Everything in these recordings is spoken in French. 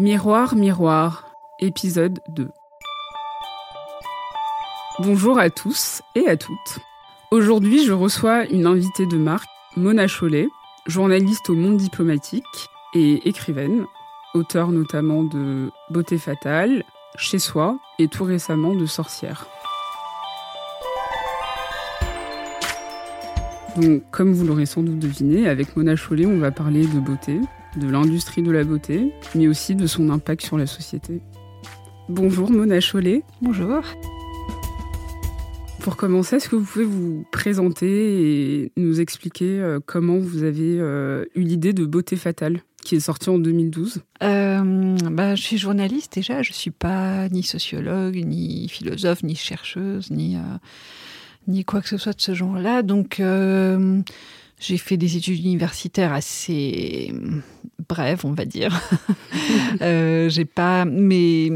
Miroir, miroir, épisode 2. Bonjour à tous et à toutes. Aujourd'hui, je reçois une invitée de marque, Mona Chollet, journaliste au monde diplomatique et écrivaine, auteure notamment de Beauté fatale, Chez soi et tout récemment de Sorcière. Donc, comme vous l'aurez sans doute deviné, avec Mona Chollet, on va parler de beauté, de l'industrie de la beauté, mais aussi de son impact sur la société. Bonjour Mona Chollet. Bonjour. Pour commencer, est-ce que vous pouvez vous présenter et nous expliquer euh, comment vous avez euh, eu l'idée de Beauté fatale, qui est sortie en 2012 Euh, bah, je suis journaliste déjà, je suis pas ni sociologue, ni philosophe, ni chercheuse, ni, euh, ni quoi que ce soit de ce genre-là. Donc, euh, j'ai fait des études universitaires assez brèves, on va dire. euh, j'ai pas, mais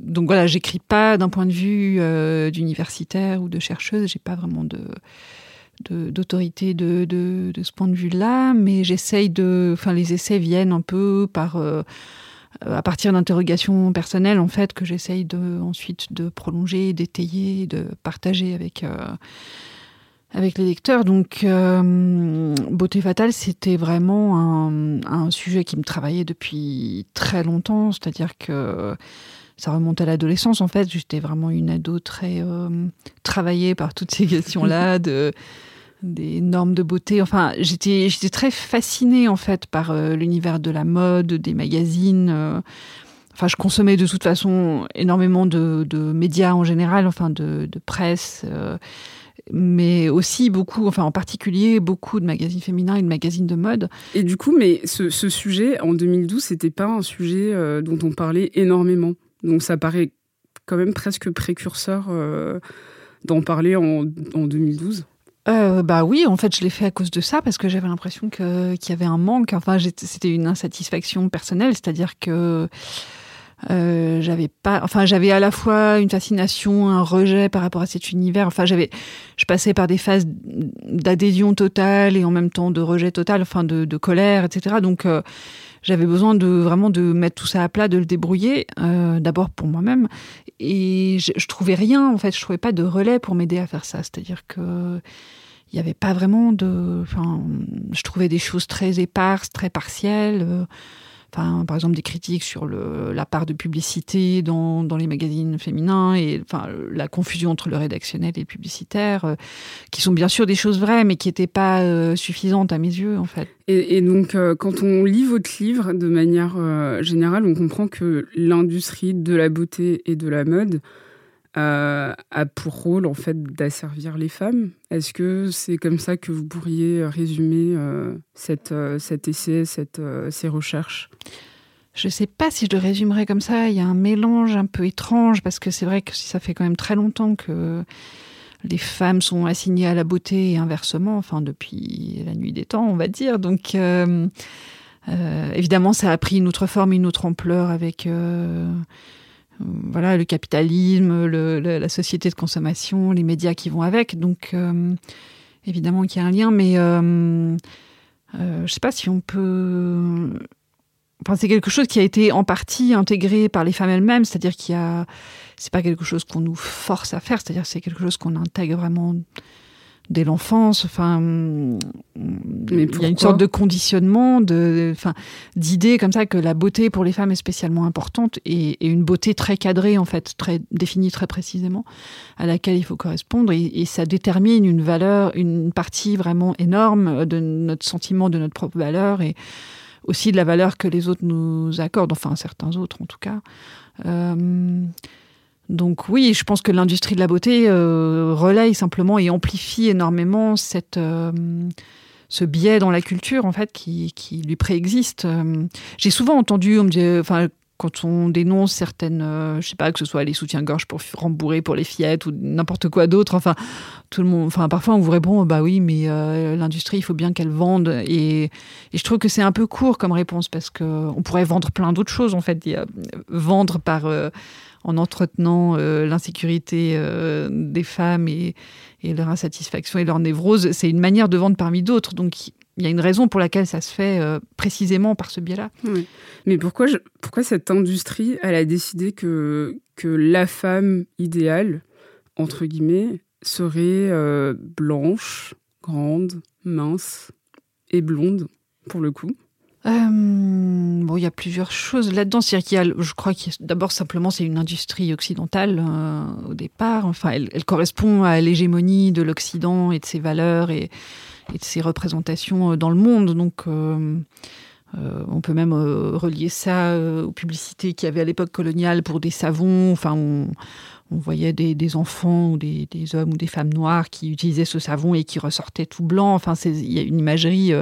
donc voilà, j'écris pas d'un point de vue euh, d'universitaire ou de chercheuse. J'ai pas vraiment de de- d'autorité de, de, de ce point de vue-là, mais j'essaye de. Enfin, les essais viennent un peu par. euh, à partir d'interrogations personnelles, en fait, que j'essaye de, ensuite de prolonger, d'étayer, de partager avec, euh, avec les lecteurs. Donc, euh, Beauté fatale, c'était vraiment un, un sujet qui me travaillait depuis très longtemps, c'est-à-dire que ça remonte à l'adolescence, en fait. J'étais vraiment une ado très euh, travaillée par toutes ces questions-là, de des normes de beauté. Enfin, j'étais j'étais très fascinée en fait par euh, l'univers de la mode, des magazines. Enfin, je consommais de toute façon énormément de, de médias en général, enfin de, de presse, mais aussi beaucoup, enfin en particulier beaucoup de magazines féminins et de magazines de mode. Et du coup, mais ce, ce sujet, en 2012, c'était pas un sujet euh, dont on parlait énormément. Donc ça paraît quand même presque précurseur euh, d'en parler en, en 2012. Euh, bah oui, en fait, je l'ai fait à cause de ça parce que j'avais l'impression que qu'il y avait un manque. Enfin, c'était une insatisfaction personnelle, c'est-à-dire que euh, j'avais pas. Enfin, j'avais à la fois une fascination, un rejet par rapport à cet univers. Enfin, j'avais, je passais par des phases d'adhésion totale et en même temps de rejet total, enfin de, colère, etc. Donc euh, j'avais besoin de vraiment de mettre tout ça à plat, de le débrouiller, euh, d'abord pour moi-même. Et je, je trouvais rien, en fait, je trouvais pas de relais pour m'aider à faire ça. C'est-à-dire que il n'y avait pas vraiment de. Enfin, je trouvais des choses très éparses, très partielles. Par exemple, des critiques sur la part de publicité dans, les magazines féminins et la confusion entre le rédactionnel et le publicitaire, euh, qui sont bien sûr des choses vraies, mais qui n'étaient pas euh, suffisantes à mes yeux, en fait. Et, donc, euh, quand on lit votre livre, de manière générale, on comprend que l'industrie de la beauté et de la mode a pour rôle, en fait, d'asservir les femmes. Est-ce que c'est comme ça que vous pourriez résumer euh, euh, cet essai, euh, ces recherches? Je sais pas si je le résumerais comme ça. Il y a un mélange un peu étrange parce que c'est vrai que ça fait quand même très longtemps que les femmes sont assignées à la beauté et inversement, enfin depuis la nuit des temps, on va dire. Donc évidemment, ça a pris une autre forme, une autre ampleur avec voilà le capitalisme, la société de consommation, les médias qui vont avec. Donc euh, évidemment qu'il y a un lien, mais euh, euh, je sais pas si on peut Enfin, c'est quelque chose qui a été en partie intégré par les femmes elles-mêmes, c'est-à-dire qu'il y a, c'est pas quelque chose qu'on nous force à faire, c'est-à-dire c'est quelque chose qu'on intègre vraiment dès l'enfance. Enfin, il y a une sorte de conditionnement, de, enfin, d'idée comme ça que la beauté pour les femmes est spécialement importante et, et une beauté très cadrée en fait, très définie très précisément, à laquelle il faut correspondre et, et ça détermine une valeur, une partie vraiment énorme de notre sentiment de notre propre valeur et aussi de la valeur que les autres nous accordent, enfin certains autres en tout cas. Euh, donc oui, je pense que l'industrie de la beauté euh, relaye simplement et amplifie énormément cette, euh, ce biais dans la culture en fait qui, qui lui préexiste. Euh, j'ai souvent entendu, on me dit, enfin quand on dénonce certaines, euh, je sais pas, que ce soit les soutiens-gorge pour rembourrer pour les fillettes ou n'importe quoi d'autre, enfin, tout le monde, enfin, parfois on vous répond, bah oui, mais euh, l'industrie, il faut bien qu'elle vende. Et, je trouve que c'est un peu court comme réponse parce qu'on pourrait vendre plein d'autres choses, en fait. vendre par, euh, en entretenant l'insécurité des femmes et, leur insatisfaction et leur névrose, c'est une manière de vendre parmi d'autres. Donc, il y a une raison pour laquelle ça se fait euh, précisément par ce biais-là. Mais pourquoi, cette industrie, elle a décidé que, que la femme idéale, entre guillemets, serait euh, blanche, grande, mince et blonde, pour le coup? Euh, bon, il y a plusieurs choses là-dedans. C'est-à-dire je crois que d'abord simplement c'est une industrie occidentale au départ. Enfin, elle, elle correspond à l'hégémonie de l'Occident et de ses valeurs et et de ses représentations euh, dans le monde. Donc, euh, euh, on peut même relier ça aux publicités qu'il y avait à l'époque coloniale pour des savons. Enfin, on, voyait des, enfants ou des, hommes ou des femmes noires qui utilisaient ce savon et qui ressortaient tout blanc. Enfin, il y a une imagerie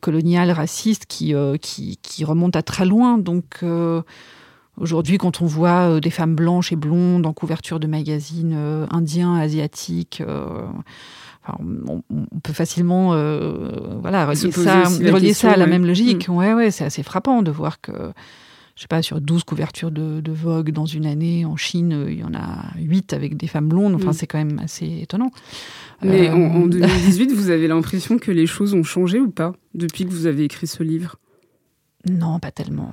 coloniale, raciste qui, qui, remonte à très loin. Donc, aujourd'hui, quand on voit des femmes blanches et blondes en couverture de magazines indiens, asiatiques, on, peut facilement euh, voilà, relier ça, relier ça à la même logique. Mm. Ouais, ouais, c'est assez frappant de voir que, je sais pas, sur 12 couvertures de, Vogue dans une année, en Chine, il y en a 8 avec des femmes blondes. Enfin, mm. c'est quand même assez étonnant. Mais en, 2018, euh, vous avez l'impression que les choses ont changé ou pas depuis que vous avez écrit ce livre? Non, pas tellement.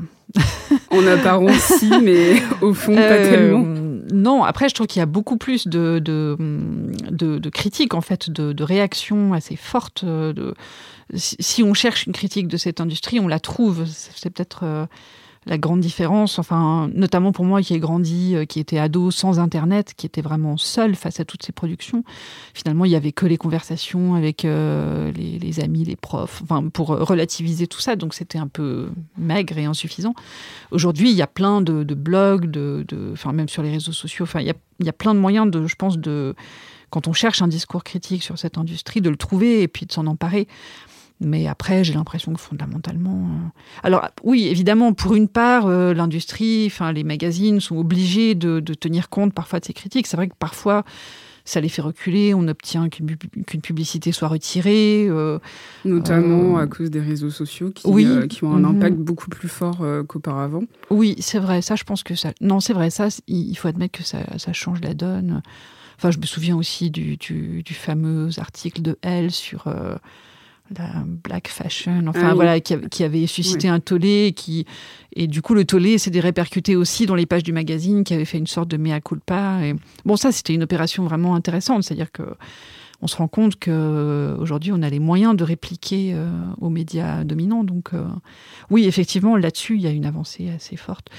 en apparence, si, mais au fond, pas euh, tellement non, après, je trouve qu'il y a beaucoup plus de, de, critiques, en fait, de, réactions assez fortes. De, si on cherche une critique de cette industrie, on la trouve. C'est peut-être euh, la grande différence, enfin, notamment pour moi qui ai grandi, euh, qui était ado sans Internet, qui était vraiment seul face à toutes ces productions. Finalement, il y avait que les conversations avec euh, les, amis, les profs, enfin, pour relativiser tout ça. Donc, c'était un peu maigre et insuffisant. Aujourd'hui, il y a plein de, blogs, de, enfin, même sur les réseaux sociaux. Enfin, il y a, il y a plein de moyens de, je pense, de quand on cherche un discours critique sur cette industrie, de le trouver et puis de s'en emparer. Mais après, j'ai l'impression que fondamentalement. Euh, alors, oui, évidemment, pour une part, euh, l'industrie, enfin, les magazines sont obligés de, tenir compte parfois de ces critiques. C'est vrai que parfois, ça les fait reculer. On obtient qu'une publicité soit retirée. Euh, Notamment à cause des réseaux sociaux qui, qui ont un mhm. impact beaucoup plus fort qu'auparavant. Oui, c'est vrai. Ça, je pense que ça. Non, c'est vrai. Ça, il faut admettre que ça, change la donne. Enfin, je me souviens aussi du, du, fameux article de Elle sur la black fashion, enfin ah voilà, qui, avait suscité un tollé, qui et du coup le tollé s'est répercuté aussi dans les pages du magazine, qui avait fait une sorte de mea culpa. Et bon, ça c'était une opération vraiment intéressante, c'est-à-dire que on se rend compte que aujourd'hui on a les moyens de répliquer euh, aux médias dominants. Donc euh, oui, effectivement, là-dessus il y a une avancée assez forte.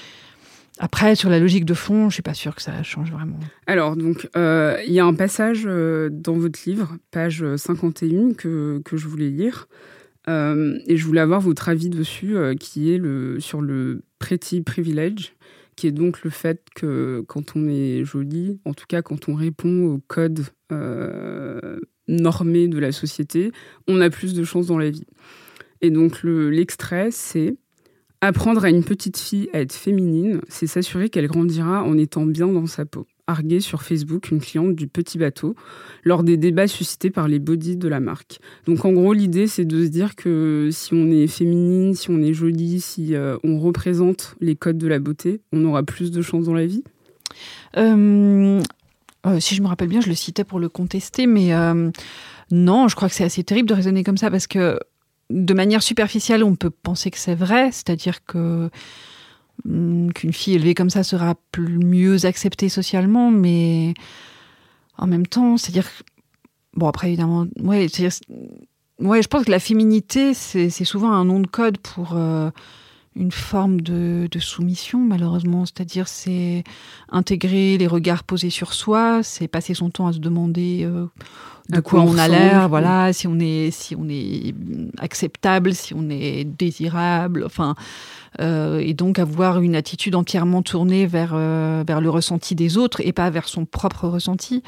Après, sur la logique de fond, je suis pas sûre que ça change vraiment. Alors, donc, euh, il y a un passage euh, dans votre livre, page 51, que, que je voulais lire. Euh, et je voulais avoir votre avis dessus, qui est le, sur le pretty privilege, qui est donc le fait que quand on est joli, en tout cas quand on répond au code normé de la société, on a plus de chances dans la vie. Et donc, l'extrait, c'est Apprendre à une petite fille à être féminine, c'est s'assurer qu'elle grandira en étant bien dans sa peau. Arguer sur Facebook une cliente du petit bateau lors des débats suscités par les bodies de la marque. Donc en gros, l'idée, c'est de se dire que si on est féminine, si on est jolie, si euh, on représente les codes de la beauté, on aura plus de chances dans la vie euh, euh, Si je me rappelle bien, je le citais pour le contester, mais non, je crois que c'est assez terrible de raisonner comme ça parce que de manière superficielle, on peut penser que c'est vrai, c'est-à-dire que hmm, qu'une fille élevée comme ça sera mieux acceptée socialement, mais en même temps, c'est-à-dire bon après évidemment, ouais, ouais, je pense que la féminité c'est souvent un nom de code pour euh, une forme de, soumission, malheureusement. C'est-à-dire, c'est intégrer les regards posés sur soi, c'est passer son temps à se demander euh, de quoi, on, a l'air, voilà, si on est, si on est acceptable, si on est désirable, enfin, euh, et donc avoir une attitude entièrement tournée vers euh, vers le ressenti des autres et pas vers son propre ressenti.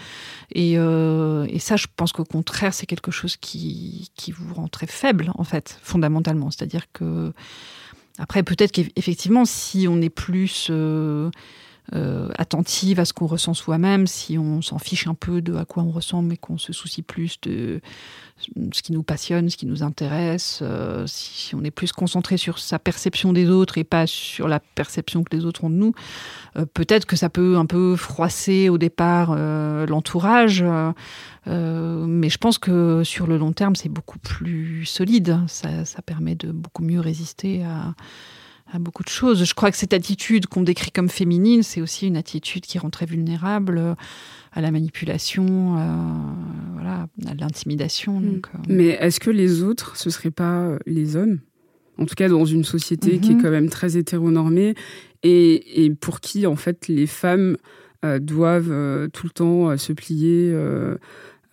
Et, et ça, je pense qu'au contraire, c'est quelque chose qui qui vous rend très faible, en fait, fondamentalement. C'est-à-dire que après, peut-être qu'effectivement, si on est plus euh, euh, attentive à ce qu'on ressent soi-même, si on s'en fiche un peu de à quoi on ressemble, mais qu'on se soucie plus de ce qui nous passionne, ce qui nous intéresse, euh, si on est plus concentré sur sa perception des autres et pas sur la perception que les autres ont de nous, euh, peut-être que ça peut un peu froisser au départ l'entourage, mais je pense que sur le long terme, c'est beaucoup plus solide. Ça permet de beaucoup mieux résister à à beaucoup de choses. Je crois que cette attitude qu'on décrit comme féminine, c'est aussi une attitude qui rend très vulnérable euh, à la manipulation, euh, voilà, à l'intimidation. Mm. Euh. Mais est-ce que les autres, ce ne seraient pas les hommes? En tout cas, dans une société qui est mm-hmm. quand même très hétéronormée et, et, pour qui, en fait, les femmes doivent tout le temps se plier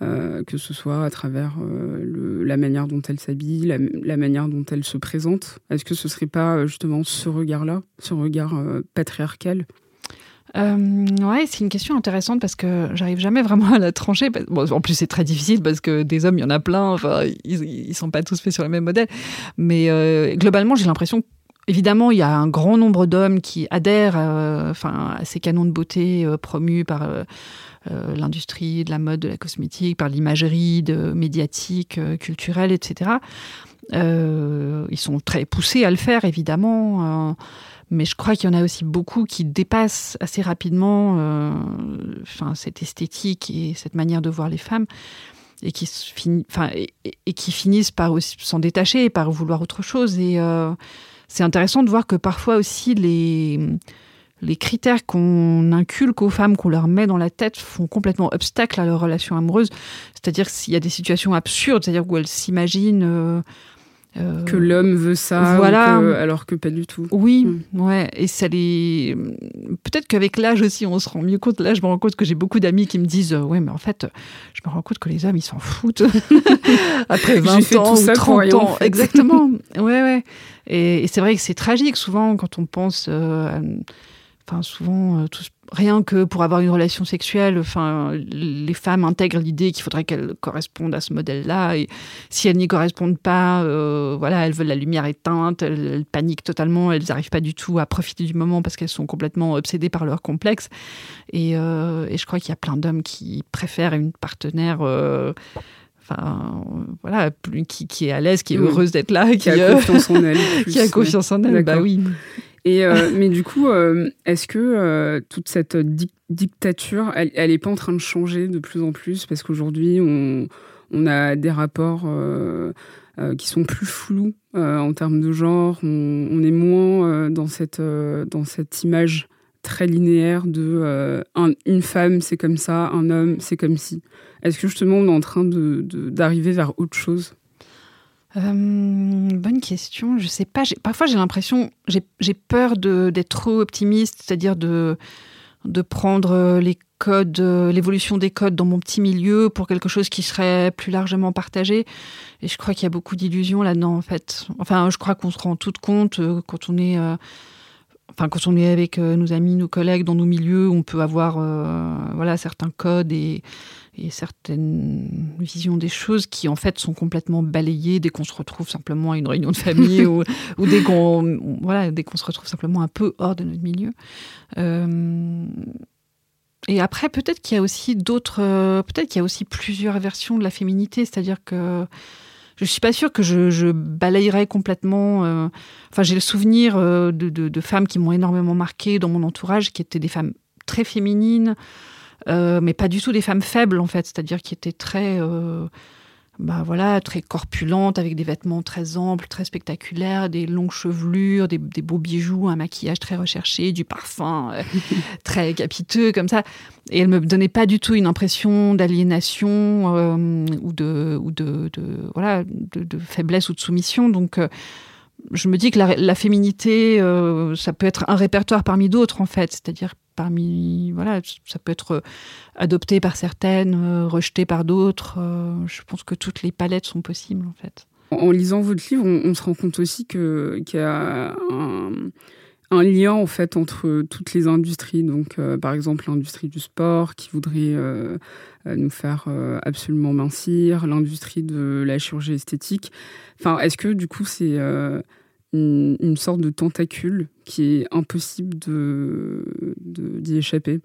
euh, que ce soit à travers euh, la manière dont elle s'habille, la, manière dont elle se présente. Est-ce que ce serait pas euh, justement ce regard-là, ce regard patriarcal? Ouais, c'est une question intéressante parce que j'arrive jamais vraiment à la trancher. en plus, c'est très difficile parce que des hommes, il y en a plein. Enfin, ils, ne sont pas tous faits sur le même modèle. Mais globalement, j'ai l'impression Évidemment, il y a un grand nombre d'hommes qui adhèrent enfin, à ces canons de beauté promus par euh, l'industrie de la mode, de la cosmétique, par l'imagerie médiatique, euh, culturelle, etc. Euh, ils sont très poussés à le faire, évidemment. mais je crois qu'il y en a aussi beaucoup qui dépassent assez rapidement enfin, cette esthétique et cette manière de voir les femmes et qui, enfin, et, qui finissent par s'en détacher, par vouloir autre chose. Et c'est intéressant de voir que parfois aussi les, les critères qu'on inculque aux femmes, qu'on leur met dans la tête, font complètement obstacle à leur relation amoureuse. C'est-à-dire s'il y a des situations absurdes, c'est-à-dire où elles s'imaginent... Euh, euh, que l'homme veut ça, voilà. alors que pas du tout. Oui, hmm. ouais, et ça les. Peut-être qu'avec l'âge aussi, on se rend mieux compte. Là, je me rends compte que j'ai beaucoup d'amis qui me disent, ouais, mais en fait, je me rends compte que les hommes, ils s'en foutent après 20 ans ou 30 ans. Exactement. ouais, ouais. Et, c'est vrai que c'est tragique souvent quand on pense. Euh, Enfin, souvent, euh, rien que pour avoir une relation sexuelle, enfin, les femmes intègrent l'idée qu'il faudrait qu'elles correspondent à ce modèle-là. Et si elles n'y correspondent pas, euh, voilà, elles veulent la lumière éteinte, elles, paniquent totalement, elles n'arrivent pas du tout à profiter du moment parce qu'elles sont complètement obsédées par leur complexe. Et, euh, et je crois qu'il y a plein d'hommes qui préfèrent une partenaire enfin voilà qui, qui, est à l'aise qui est heureuse d'être là qui, qui, a confiance en elle qui a confiance en elle. Bah oui euh, mais du coup, euh, est-ce que euh, toute cette dictature, elle, elle est pas en train de changer de plus en plus? Parce qu'aujourd'hui, on, a des rapports qui sont plus flous en termes de genre. On, est moins dans cette dans cette image très linéaire de une femme c'est comme ça, un homme c'est comme si. Est-ce que justement on est en train d'arriver vers autre chose? Bonne question. Je sais pas. Parfois, j'ai l'impression, j'ai peur d'être trop optimiste, c'est-à-dire de, prendre les codes, l'évolution des codes dans mon petit milieu pour quelque chose qui serait plus largement partagé. Et je crois qu'il y a beaucoup d'illusions là-dedans, en fait. Enfin, je crois qu'on se rend tout compte euh, quand on est. Euh, enfin, quand on est avec nos amis, nos collègues dans nos milieux, on peut avoir voilà certains codes et et certaines visions des choses qui en fait sont complètement balayées dès qu'on se retrouve simplement à une réunion de famille ou, dès qu'on voilà dès qu'on se retrouve simplement un peu hors de notre milieu. Euh, et après peut-être qu'il y a aussi d'autres peut-être qu'il y a aussi plusieurs versions de la féminité, c'est-à-dire que je suis pas sûre que je, balayerais complètement. Euh, enfin, j'ai le souvenir euh, de, femmes qui m'ont énormément marqué dans mon entourage, qui étaient des femmes très féminines, euh, mais pas du tout des femmes faibles en fait, c'est-à-dire qui étaient très, bah voilà, très corpulentes, avec des vêtements très amples, très spectaculaires, des longues chevelures, des, beaux bijoux, un maquillage très recherché, du parfum euh, très capiteux comme ça. Et elle me donnait pas du tout une impression d'aliénation ou de ou de, voilà de, faiblesse ou de soumission. Donc je me dis que la, féminité, ça peut être un répertoire parmi d'autres en fait, c'est-à-dire parmi voilà, ça peut être adopté par certaines, rejeté par d'autres. je pense que toutes les palettes sont possibles en fait. En lisant votre livre, on, se rend compte aussi qu'il y a un, lien en fait entre toutes les industries. Donc, euh, par exemple, l'industrie du sport qui voudrait euh, euh, nous faire absolument mincir, l'industrie de la chirurgie esthétique. Enfin, est-ce que du coup, c'est une, sorte de tentacule qui est impossible de d'y échapper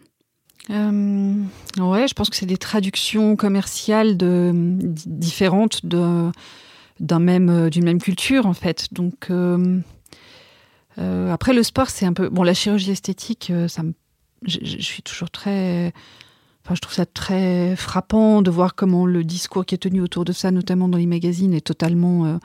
ouais, je pense que c'est des traductions commerciales de, différentes de d'un même euh, d'une même culture en fait. Donc euh, euh, après le sport c'est un peu bon la chirurgie esthétique ça je, suis toujours très Enfin, je trouve ça très frappant de voir comment le discours qui est tenu autour de ça, notamment dans les magazines, est totalement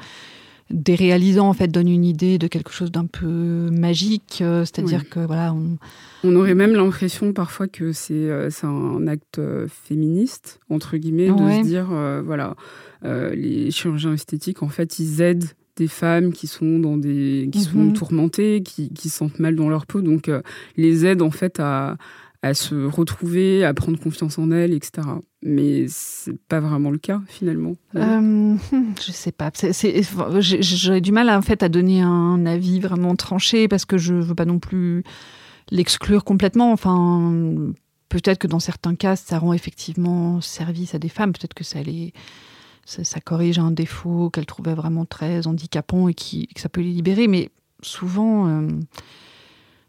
déréalisant. En fait, donne une idée de quelque chose d'un peu magique. C'est-à-dire que voilà, on... on... aurait même l'impression parfois que c'est un acte féministe entre guillemets de se dire voilà euh, les chirurgiens esthétiques, en fait, ils aident des femmes qui sont dans des qui sont mhm. tourmentées, qui, qui se sentent mal dans leur peau, donc euh, les aident en fait à, à se retrouver, à prendre confiance en elles, etc. Mais c'est pas vraiment le cas finalement. Euh, je sais pas. J'aurais du mal en fait à donner un avis vraiment tranché parce que je veux pas non plus l'exclure complètement. Enfin, peut-être que dans certains cas, ça rend effectivement service à des femmes. Peut-être que ça les ça, corrige un défaut qu'elle trouvait vraiment très handicapant et qui, que ça peut les libérer. Mais souvent, euh,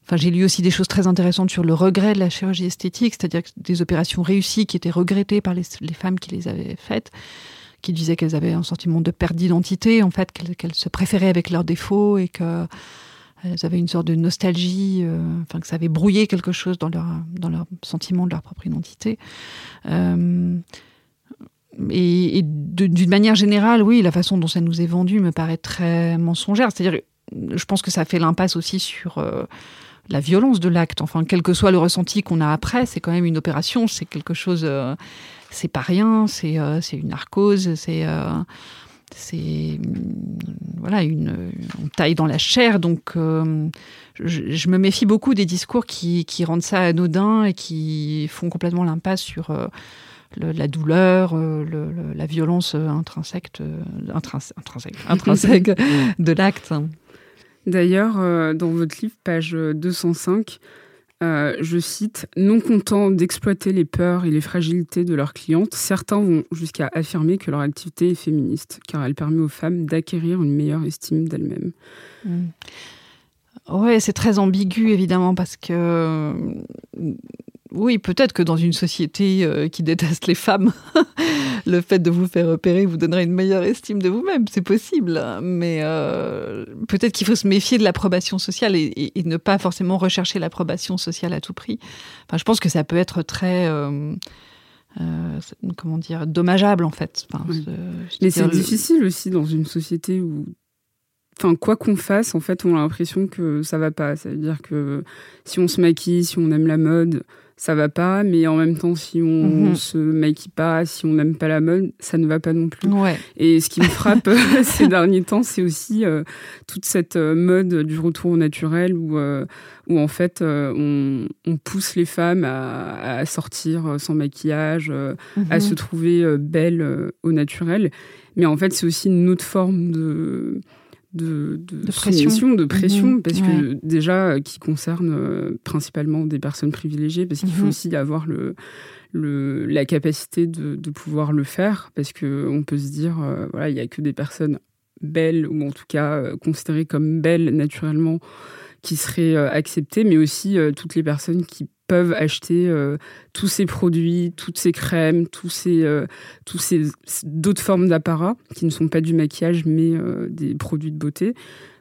enfin, j'ai lu aussi des choses très intéressantes sur le regret de la chirurgie esthétique, c'est-à-dire des opérations réussies qui étaient regrettées par les, femmes qui les avaient faites, qui disaient qu'elles avaient un sentiment de perte d'identité, en fait, qu'elles se préféraient avec leurs défauts et que elles avaient une sorte de nostalgie, euh, enfin que ça avait brouillé quelque chose dans leur, dans leur sentiment de leur propre identité. Euh, et, d'une manière générale, oui, la façon dont ça nous est vendu me paraît très mensongère. C'est-à-dire, je pense que ça fait l'impasse aussi sur euh, la violence de l'acte. Enfin, quel que soit le ressenti qu'on a après, c'est quand même une opération, c'est quelque chose, euh, c'est pas rien, c'est euh, une narcose, c'est c'est voilà une on taille dans la chair donc je, je, me méfie beaucoup des discours qui, qui rendent ça anodin et qui font complètement l'impasse sur la douleur, euh, la violence intrinsèque, intrinsèque, intrinsèque de l'acte. D'ailleurs, euh, dans votre livre, page 205, euh, je cite Non contents d'exploiter les peurs et les fragilités de leurs clientes, certains vont jusqu'à affirmer que leur activité est féministe, car elle permet aux femmes d'acquérir une meilleure estime d'elles-mêmes. Mm. Ouais, c'est très ambigu évidemment parce que oui, peut-être que dans une société euh, qui déteste les femmes, le fait de vous faire opérer vous donnerait une meilleure estime de vous-même. C'est possible. Mais euh, peut-être qu'il faut se méfier de l'approbation sociale et, ne pas forcément rechercher l'approbation sociale à tout prix. Enfin, je pense que ça peut être très. Euh, comment dire, dommageable en fait. Mais c'est difficile aussi dans une société où enfin quoi qu'on fasse, en fait, on a l'impression que ça va pas. Ça veut dire que si on se maquille, si on aime la mode, ça va pas, mais en même temps, si on mhm. se maquille pas, si on n'aime pas la mode, ça ne va pas non plus. Et ce qui me frappe ces derniers temps, c'est aussi euh, toute cette euh, mode du retour au naturel où, euh, où en fait, on, pousse les femmes à, sortir sans maquillage, à mhm. se trouver belles au naturel. Mais en fait, c'est aussi une autre forme de de, de, pression, de pression mhm. parce que déjà euh, qui concerne euh, principalement des personnes privilégiées, parce qu'il faut mhm. aussi avoir le, le, la capacité de, de, pouvoir le faire, parce que on peut se dire, euh, voilà, il y a que des personnes belles ou en tout cas considérées comme belles naturellement qui seraient acceptées, mais aussi toutes les personnes qui peuvent acheter euh, tous ces produits, toutes ces crèmes, tous ces, euh, tous ces d'autres formes d'apparat qui ne sont pas du maquillage mais euh, des produits de beauté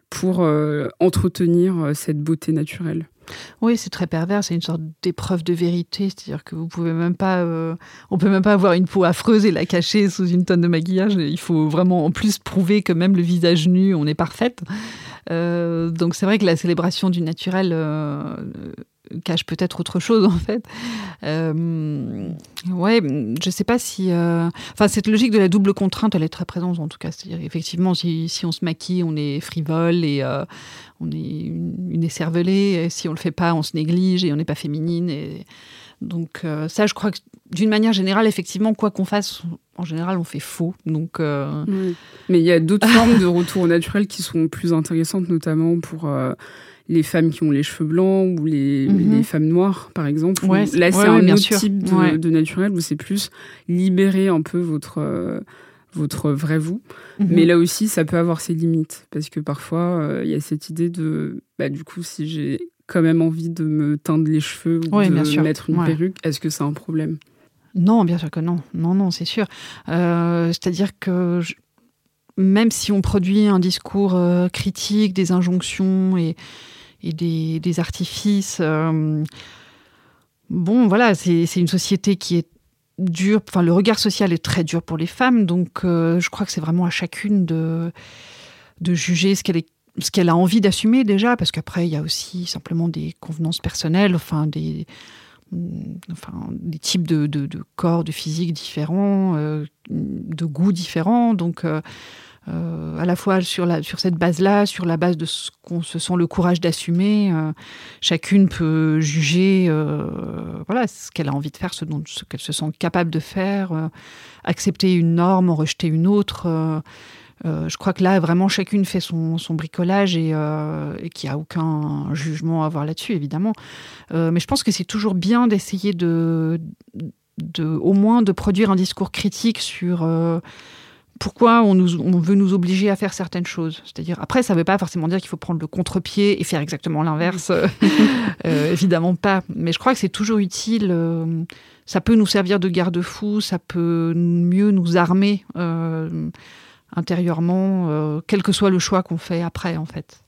pour entretenir cette beauté naturelle. Oui, c'est très pervers, c'est une sorte d'épreuve de vérité, c'est-à-dire que vous pouvez même pas, on peut même pas avoir une peau affreuse et la cacher sous une tonne de maquillage. Il faut vraiment en plus prouver que même le visage nu, on est parfaite. donc c'est vrai que la célébration du naturel cache peut-être autre chose en fait. Euh, ouais, je sais pas si. euh, Enfin, cette logique de la double contrainte, elle est très présente en tout cas. C'est-à-dire, effectivement, si, si on se maquille, on est frivole et euh, on est une, écervelée. Si on le fait pas, on se néglige et on n'est pas féminine. Donc, euh, ça, je crois que d'une manière générale, effectivement, quoi qu'on fasse, en général, on fait faux. Donc, Oui. Mais il y a d'autres formes de retour naturel qui sont plus intéressantes, notamment pour les femmes qui ont les cheveux blancs ou les, Mhm. les femmes noires, par exemple. Ouais, là, c'est ouais, un bien autre sûr. type de, Ouais. de naturel où c'est plus libérer un peu votre, euh, votre vrai vous. Mhm. Mais là aussi, ça peut avoir ses limites. Parce que parfois, euh, il y a cette idée de, bah, du coup, si j'ai quand même envie de me teindre les cheveux ou de mettre une perruque, est-ce que c'est un problème? Non, bien sûr que non. Non, non, c'est sûr. Euh, C'est-à-dire que je- même si on produit un discours euh, critique, des injonctions et, des, artifices, euh, bon, voilà, c'est une société qui est dure. Enfin, le regard social est très dur pour les femmes, donc euh, je crois que c'est vraiment à chacune de, juger ce qu'elle ce qu'elle a envie d'assumer déjà, parce qu'après, il y a aussi simplement des convenances personnelles, enfin des, enfin, des types de, corps, de physique différents, euh, de goûts différents. Donc, euh, euh, à la fois sur, cette base-là, sur la base de ce qu'on se sent le courage d'assumer, chacune peut juger voilà, ce qu'elle a envie de faire, ce, ce qu'elle se sent capable de faire, accepter une norme, en rejeter une autre. Euh, je crois que là, vraiment, chacune fait son, son bricolage et, euh, et qu'il n'y a aucun jugement à avoir là-dessus, évidemment. Euh, mais je pense que c'est toujours bien d'essayer de, de, au moins, de produire un discours critique sur euh, pourquoi on, nous, on veut nous obliger à faire certaines choses. C'est-à-dire, après, ça ne veut pas forcément dire qu'il faut prendre le contre-pied et faire exactement l'inverse. Euh, évidemment pas. Mais je crois que c'est toujours utile. euh, ça peut nous servir de garde-fou, ça peut mieux nous armer. euh, intérieurement, euh, quel que soit le choix qu'on fait après, en fait.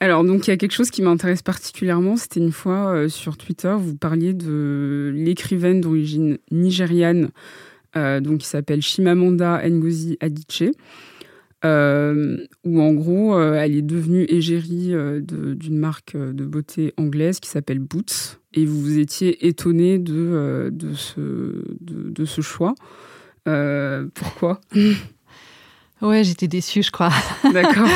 Alors, donc, il y a quelque chose qui m'intéresse particulièrement. C'était une fois euh, sur Twitter, vous parliez de l'écrivaine d'origine nigériane, euh, donc qui s'appelle Chimamanda Ngozi Adichie, où en gros, elle est devenue égérie d'une marque de beauté anglaise qui s'appelle Boots. Et vous vous étiez étonné de, de, ce, de, ce choix. Pourquoi? Ouais, j'étais déçue, je crois. D'accord.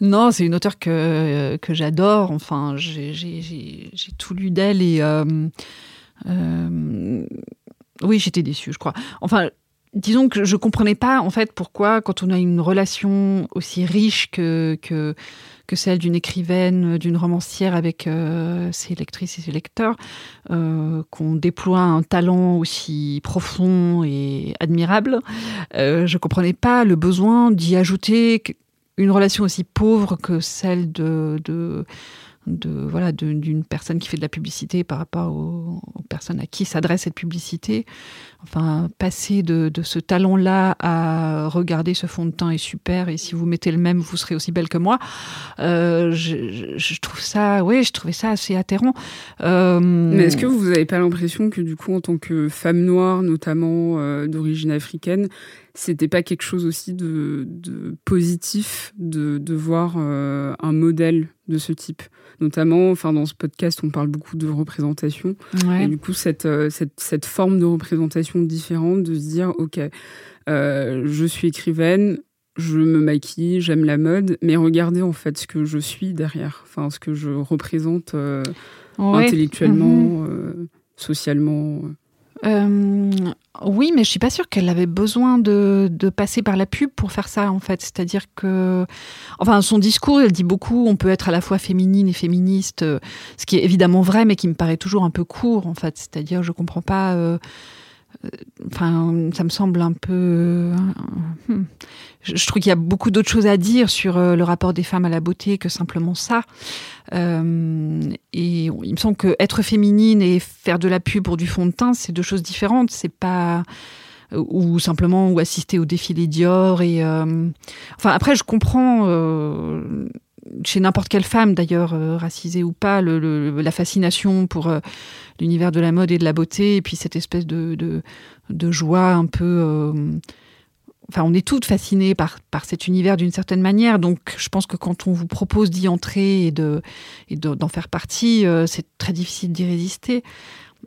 non, c'est une auteure que, que j'adore. Enfin, j'ai j'ai- j'ai- j'ai tout lu d'elle et. euh, euh, oui, j'étais déçue, je crois. Enfin. Disons que je comprenais pas en fait pourquoi quand on a une relation aussi riche que, que, celle d'une écrivaine, d'une romancière avec euh, ses lectrices et ses lecteurs, euh, qu'on déploie un talent aussi profond et admirable, euh, je comprenais pas le besoin d'y ajouter une relation aussi pauvre que celle de, de, de voilà d'une personne qui fait de la publicité par rapport aux, personnes à qui s'adresse cette publicité. Enfin, passer de, ce talent-là à regarder ce fond de teint est super et si vous mettez le même, vous serez aussi belle que moi. Euh, je, trouve ça, oui, je trouvais ça assez atterrant. Euh, Mais est-ce que vous n'avez pas l'impression que du coup, en tant que femme noire, notamment euh, d'origine africaine, c'était pas quelque chose aussi de, positif de, voir un modèle de ce type Notamment, enfin, dans ce podcast, on parle beaucoup de représentation. Ouais. Et du coup, cette, euh, cette, cette forme de représentation différente, de se dire, OK, euh, je suis écrivaine, je me maquille, j'aime la mode, mais regardez en fait ce que je suis derrière, enfin, ce que je représente euh, Ouais. intellectuellement, Mhm. euh, socialement. Euh. Oui, mais je suis pas sûre qu'elle avait besoin de, passer par la pub pour faire ça, en fait. C'est-à-dire que, enfin, son discours, elle dit beaucoup. On peut être à la fois féminine et féministe, euh, ce qui est évidemment vrai, mais qui me paraît toujours un peu court, en fait. C'est-à-dire, je comprends pas. euh, Enfin, ça me semble un peu. euh, hmm. Je, trouve qu'il y a beaucoup d'autres choses à dire sur euh, le rapport des femmes à la beauté que simplement ça. Euh, et il me semble que être féminine et faire de la pub pour du fond de teint, c'est deux choses différentes. C'est pas ou simplement ou assister au défilé Dior et enfin après je comprends chez n'importe quelle femme d'ailleurs euh, racisée ou pas le, la fascination pour euh, l'univers de la mode et de la beauté et puis cette espèce de, de, joie un peu euh, enfin, on est toutes fascinées par, par cet univers d'une certaine manière. Donc, je pense que quand on vous propose d'y entrer et de et d'en faire partie, c'est très difficile d'y résister.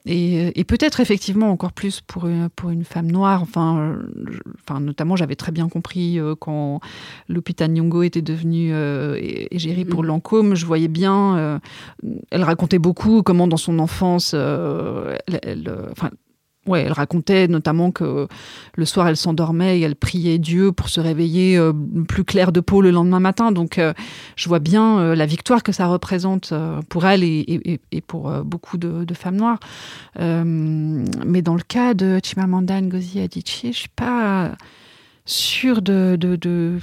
Et, peut-être effectivement encore plus pour une, pour une femme noire. Enfin, enfin notamment, j'avais très bien compris euh, quand Lupita Nyong'o était devenue euh, égérie pour mm. Lancôme. Je voyais bien. Euh, elle racontait beaucoup comment dans son enfance, elle, enfin, Ouais, elle racontait notamment que le soir elle s'endormait et elle priait Dieu pour se réveiller euh, plus clair de peau le lendemain matin. Donc euh, je vois bien euh, la victoire que ça représente pour elle et, pour beaucoup de, femmes noires. mais dans le cas de Chimamanda Ngozi Adichie, je suis pas sûre de, de, de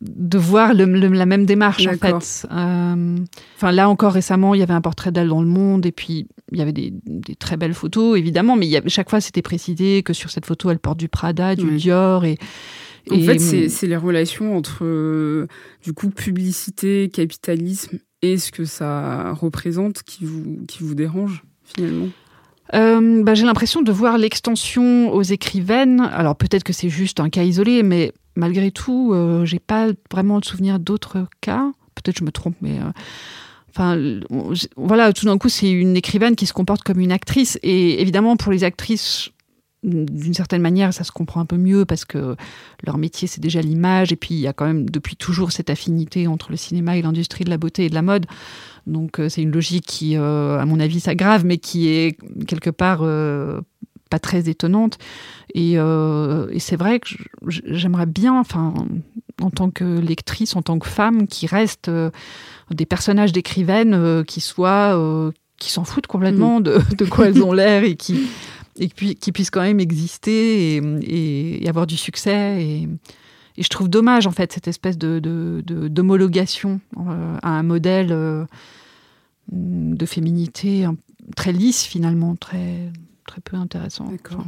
de voir la même démarche en fait. Euh, enfin là encore récemment, il y avait un portrait d'elle dans le Monde et puis il y avait des, très belles photos évidemment, mais il y avait, chaque fois c'était précisé que sur cette photo elle porte du Prada, du Dior et en fait, c'est les relations entre euh, du coup publicité, capitalisme et ce que ça représente qui vous qui vous dérange finalement? Euh, bah, j'ai l'impression de voir l'extension aux écrivaines. Alors peut-être que c'est juste un cas isolé, mais malgré tout, euh, j'ai pas vraiment de souvenir d'autres cas. Peut-être je me trompe, mais euh, voilà, tout d'un coup, c'est une écrivaine qui se comporte comme une actrice. Et évidemment, pour les actrices, d'une certaine manière, ça se comprend un peu mieux parce que leur métier, c'est déjà l'image. Et puis, il y a quand même depuis toujours cette affinité entre le cinéma et l'industrie de la beauté et de la mode. Donc, euh, c'est une logique qui, à mon avis, s'aggrave, mais qui est quelque part pas très étonnante. Euh, et, c'est vrai que j'aimerais bien, enfin, en tant que lectrice, en tant que femme, qui reste euh, des personnages d'écrivaines euh, qui soient, qui s'en foutent complètement mm. de, quoi elles ont l'air et qui et qui puissent quand même exister et, avoir du succès. Et, je trouve dommage, en fait, cette espèce de, d'homologation à un modèle de féminité très lisse, finalement, très, très peu intéressant. D'accord.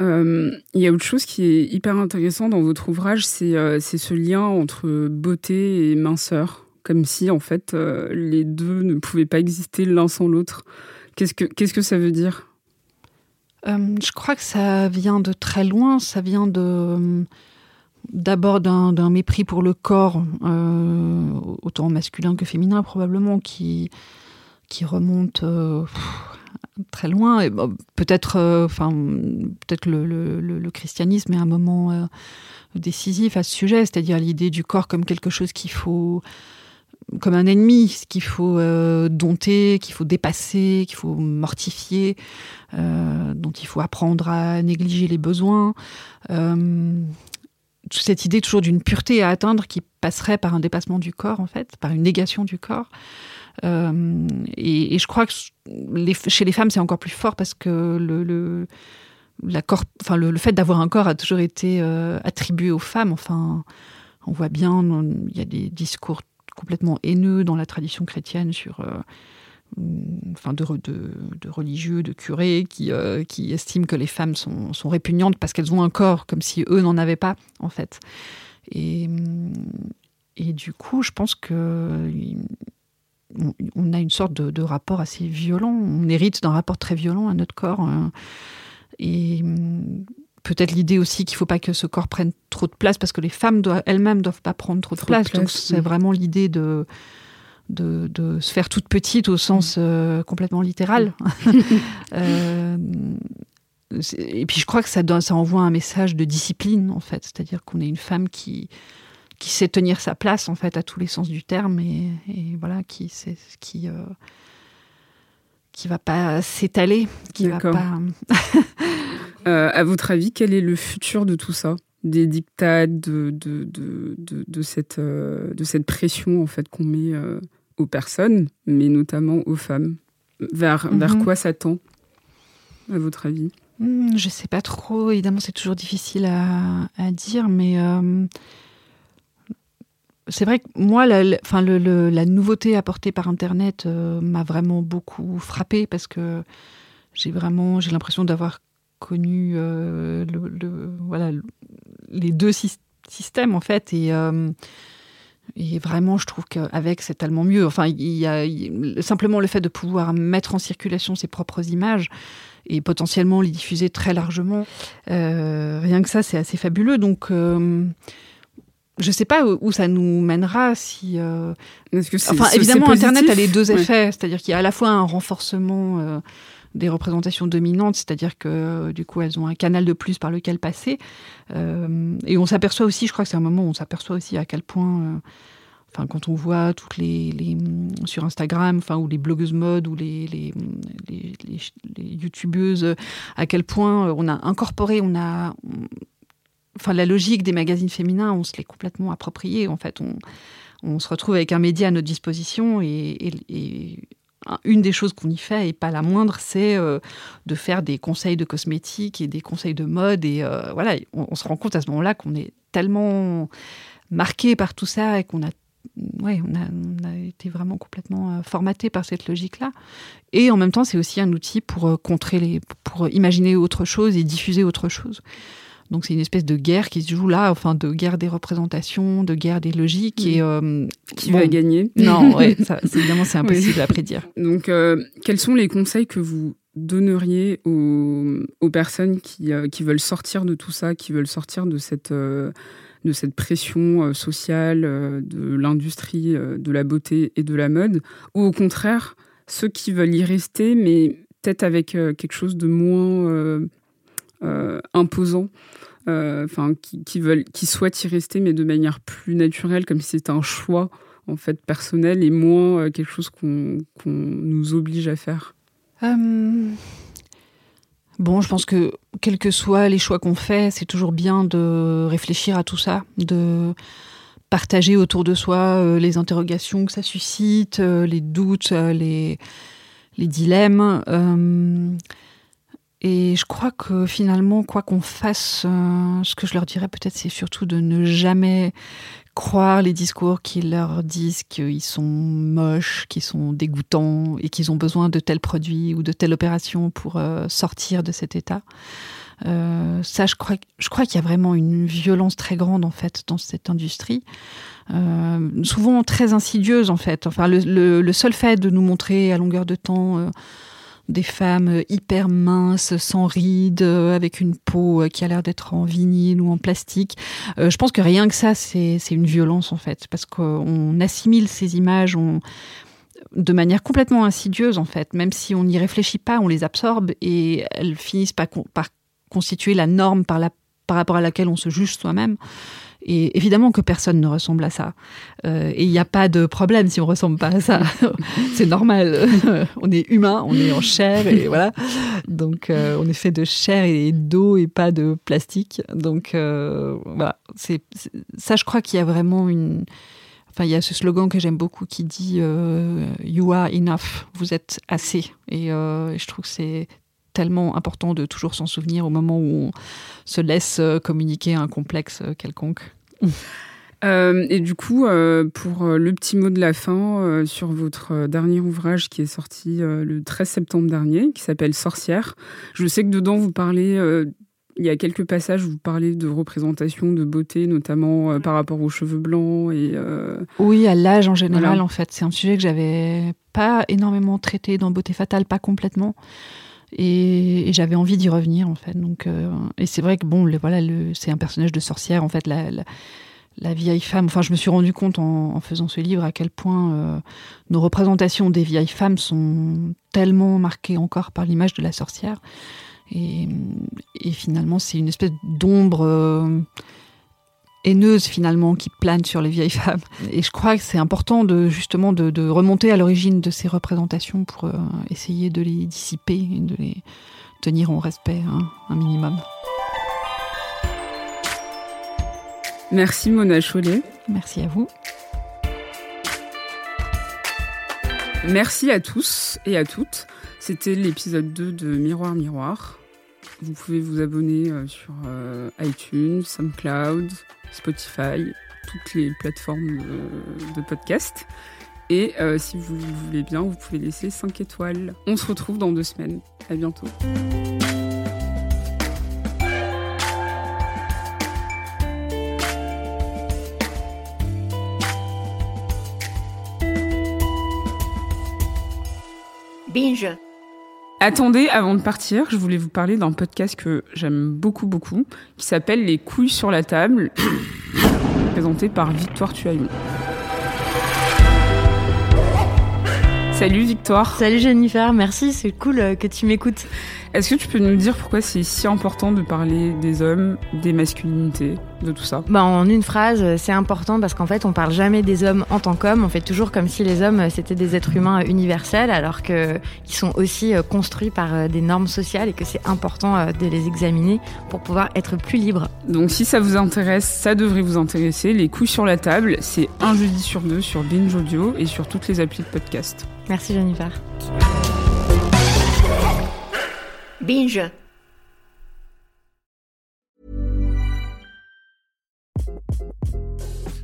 Euh, il y a autre chose qui est hyper intéressant dans votre ouvrage, c'est euh, ce lien entre beauté et minceur, comme si en fait euh, les deux ne pouvaient pas exister l'un sans l'autre. Qu'est-ce que qu'est-ce que ça veut dire? Je crois que ça vient de très loin. Ça vient de d'abord d'un mépris pour le corps, autant masculin que féminin probablement, qui qui remonte très loin. Et peut-être, euh, peut-être le, le, christianisme est un moment euh, décisif à ce sujet, c'est-à-dire l'idée du corps comme quelque chose qu'il faut, comme un ennemi, qu'il faut euh, dompter, qu'il faut dépasser, qu'il faut mortifier, dont il faut apprendre à négliger les besoins. cette idée toujours d'une pureté à atteindre qui passerait par un dépassement du corps, en fait, par une négation du corps. Euh, et, je crois que chez les femmes, c'est encore plus fort parce que le, enfin, le, fait d'avoir un corps a toujours été euh, attribué aux femmes. Enfin, on voit bien, il y a des discours complètement haineux dans la tradition chrétienne sur, euh, enfin, de, religieux, de curés qui, qui estiment que les femmes sont, sont répugnantes parce qu'elles ont un corps comme si eux n'en avaient pas, en fait. Et, et du coup, je pense que on a une sorte de, rapport assez violent. On hérite d'un rapport très violent à notre corps. Hein. et hum, peut-être l'idée aussi qu'il ne faut pas que ce corps prenne trop de place, parce que les femmes elles-mêmes ne doivent pas prendre trop de place. Donc c'est vraiment l'idée de, de, se faire toute petite au sens euh, complètement littéral. Euh, et puis je crois que ça, ça envoie un message de discipline, en fait. C'est-à-dire qu'on est une femme qui qui sait tenir sa place en fait à tous les sens du terme et, voilà qui c'est qui euh, qui va pas s'étaler, qui va pas. euh, à votre avis, quel est le futur de tout ça? Des dictats, de, de, de, de, cette, euh, de cette pression en fait qu'on met euh, aux personnes, mais notamment aux femmes? Vers, vers mhm. quoi ça tend, à votre avis? Hmm, Je sais pas trop. Évidemment, c'est toujours difficile à, à dire, mais c'est vrai que moi, la, la nouveauté apportée par Internet euh, m'a vraiment beaucoup frappée parce que j'ai vraiment, j'ai l'impression d'avoir connu euh, les deux systèmes en fait et, euh, Et vraiment, je trouve qu'avec, c'est tellement mieux. Enfin, il y a simplement le fait de pouvoir mettre en circulation ses propres images et potentiellement les diffuser très largement. Rien que ça, c'est assez fabuleux. Donc, je sais pas où, ça nous mènera. Si, euh, enfin, évidemment, Internet a les deux effets, c'est-à-dire qu'il y a à la fois un renforcement des représentations dominantes, c'est-à-dire que du coup elles ont un canal de plus par lequel passer. et on s'aperçoit aussi, je crois que c'est un moment où on s'aperçoit aussi à quel point Enfin, quand on voit toutes les, les, sur Instagram, enfin, ou les blogueuses mode ou les, les, les, youtubeuses, à quel point on a incorporé, on a, enfin, la logique des magazines féminins, on se l'est complètement approprié. En fait, on, se retrouve avec un média à notre disposition et, une des choses qu'on y fait, et pas la moindre, c'est euh, de faire des conseils de cosmétiques et des conseils de mode. Et euh, voilà, on, se rend compte à ce moment-là qu'on est tellement marqué par tout ça et qu'on a ouais, on a, été vraiment complètement euh, formaté par cette logique-là. Et en même temps, c'est aussi un outil pour contrer les, pour imaginer autre chose et diffuser autre chose. Donc c'est une espèce de guerre qui se joue là, enfin de guerre des représentations, de guerre des logiques et euh, qui va gagner. Non, ouais, ça, évidemment c'est impossible à prédire. Donc quels sont les conseils que vous donneriez aux, aux personnes qui, qui, veulent sortir de tout ça, qui veulent sortir de cette de cette pression euh, sociale euh, de l'industrie euh, de la beauté et de la mode, ou au contraire, ceux qui veulent y rester, mais peut-être avec quelque chose de moins imposant, enfin qui, veulent, qui souhaitent y rester, mais de manière plus naturelle, comme si c'était un choix en fait personnel et moins quelque chose qu'on nous oblige à faire. Bon, je pense que quels que soient les choix qu'on fait, c'est toujours bien de réfléchir à tout ça, de partager autour de soi euh, les interrogations que ça suscite, euh, les doutes, euh, les, les dilemmes. Et je crois que finalement, quoi qu'on fasse, ce que je leur dirais peut-être, c'est surtout de ne jamais croire les discours qui leur disent qu'ils sont moches, qu'ils sont dégoûtants et qu'ils ont besoin de tel produit ou de telle opération pour euh, sortir de cet état. Euh, ça, je crois, je crois qu'il y a vraiment une violence très grande en fait dans cette industrie, euh, souvent très insidieuse en fait. Enfin, le, seul fait de nous montrer à longueur de temps des femmes hyper minces, sans rides, euh, avec une peau euh, qui a l'air d'être en vinyle ou en plastique. Euh, je pense que rien que ça, c'est une violence en fait, parce qu'on assimile ces images de manière complètement insidieuse en fait, même si on n'y réfléchit pas, on les absorbe et elles finissent par, par constituer la norme par, la, par rapport à laquelle on se juge soi-même. Et évidemment que personne ne ressemble à ça. Euh, et il n'y a pas de problème si on ressemble pas à ça. c'est normal. on est humain, on est en chair et voilà. Donc euh, on est fait de chair et d'eau et pas de plastique. Donc euh, voilà. C'est, ça, je crois qu'il y a vraiment une. Enfin, il y a ce slogan que j'aime beaucoup qui dit You are enough. Vous êtes assez. Et je trouve que c'est tellement important de toujours s'en souvenir au moment où on se laisse euh, communiquer un complexe euh, quelconque. Euh, et du coup, pour le petit mot de la fin sur votre dernier ouvrage qui est sorti le 13 septembre dernier, qui s'appelle Sorcière, je sais que dedans vous parlez, il y a quelques passages où vous parlez de représentation de beauté, notamment par rapport aux cheveux blancs et. Oui, à l'âge en général, en fait. C'est un sujet que j'avais pas énormément traité dans Beauté fatale, pas complètement. Et, j'avais envie d'y revenir en fait. Donc, euh, et c'est vrai que bon, le, voilà, c'est un personnage de sorcière en fait. La, la, vieille femme. Enfin, je me suis rendu compte en, faisant ce livre à quel point euh, nos représentations des vieilles femmes sont tellement marquées encore par l'image de la sorcière. Et, et finalement, c'est une espèce d'ombre. Euh, haineuse finalement qui plane sur les vieilles femmes. Et je crois que c'est important de justement de, remonter à l'origine de ces représentations pour euh, essayer de les dissiper et de les tenir en respect hein, un minimum. Merci Mona Chollet. Merci à vous. Merci à tous et à toutes. C'était l'épisode 2 de Miroir Miroir. Vous pouvez vous abonner euh, sur euh, iTunes, SoundCloud, Spotify, toutes les plateformes euh, de podcast. Et euh, si vous voulez bien, vous pouvez laisser 5 étoiles. On se retrouve dans deux semaines. À bientôt. Binge. Attendez, avant de partir, je voulais vous parler d'un podcast que j'aime beaucoup, beaucoup, qui s'appelle Les couilles sur la table, présenté par Victoire Tuaillon. Salut Victoire. Salut Jennifer, merci, c'est cool euh, que tu m'écoutes. Est-ce que tu peux nous dire pourquoi c'est si important de parler des hommes, des masculinités, de tout ça bah, En une phrase, c'est important parce qu'en fait, on parle jamais des hommes en tant qu'hommes. On fait toujours comme si les hommes, c'était des êtres humains universels, alors qu'ils sont aussi euh, construits par euh, des normes sociales et que c'est important euh, de les examiner pour pouvoir être plus libres. Donc si ça vous intéresse, ça devrait vous intéresser. Les couilles sur la table, c'est un jeudi sur deux sur Binge Audio et sur toutes les applis de podcast. Merci Jennifer. Binge.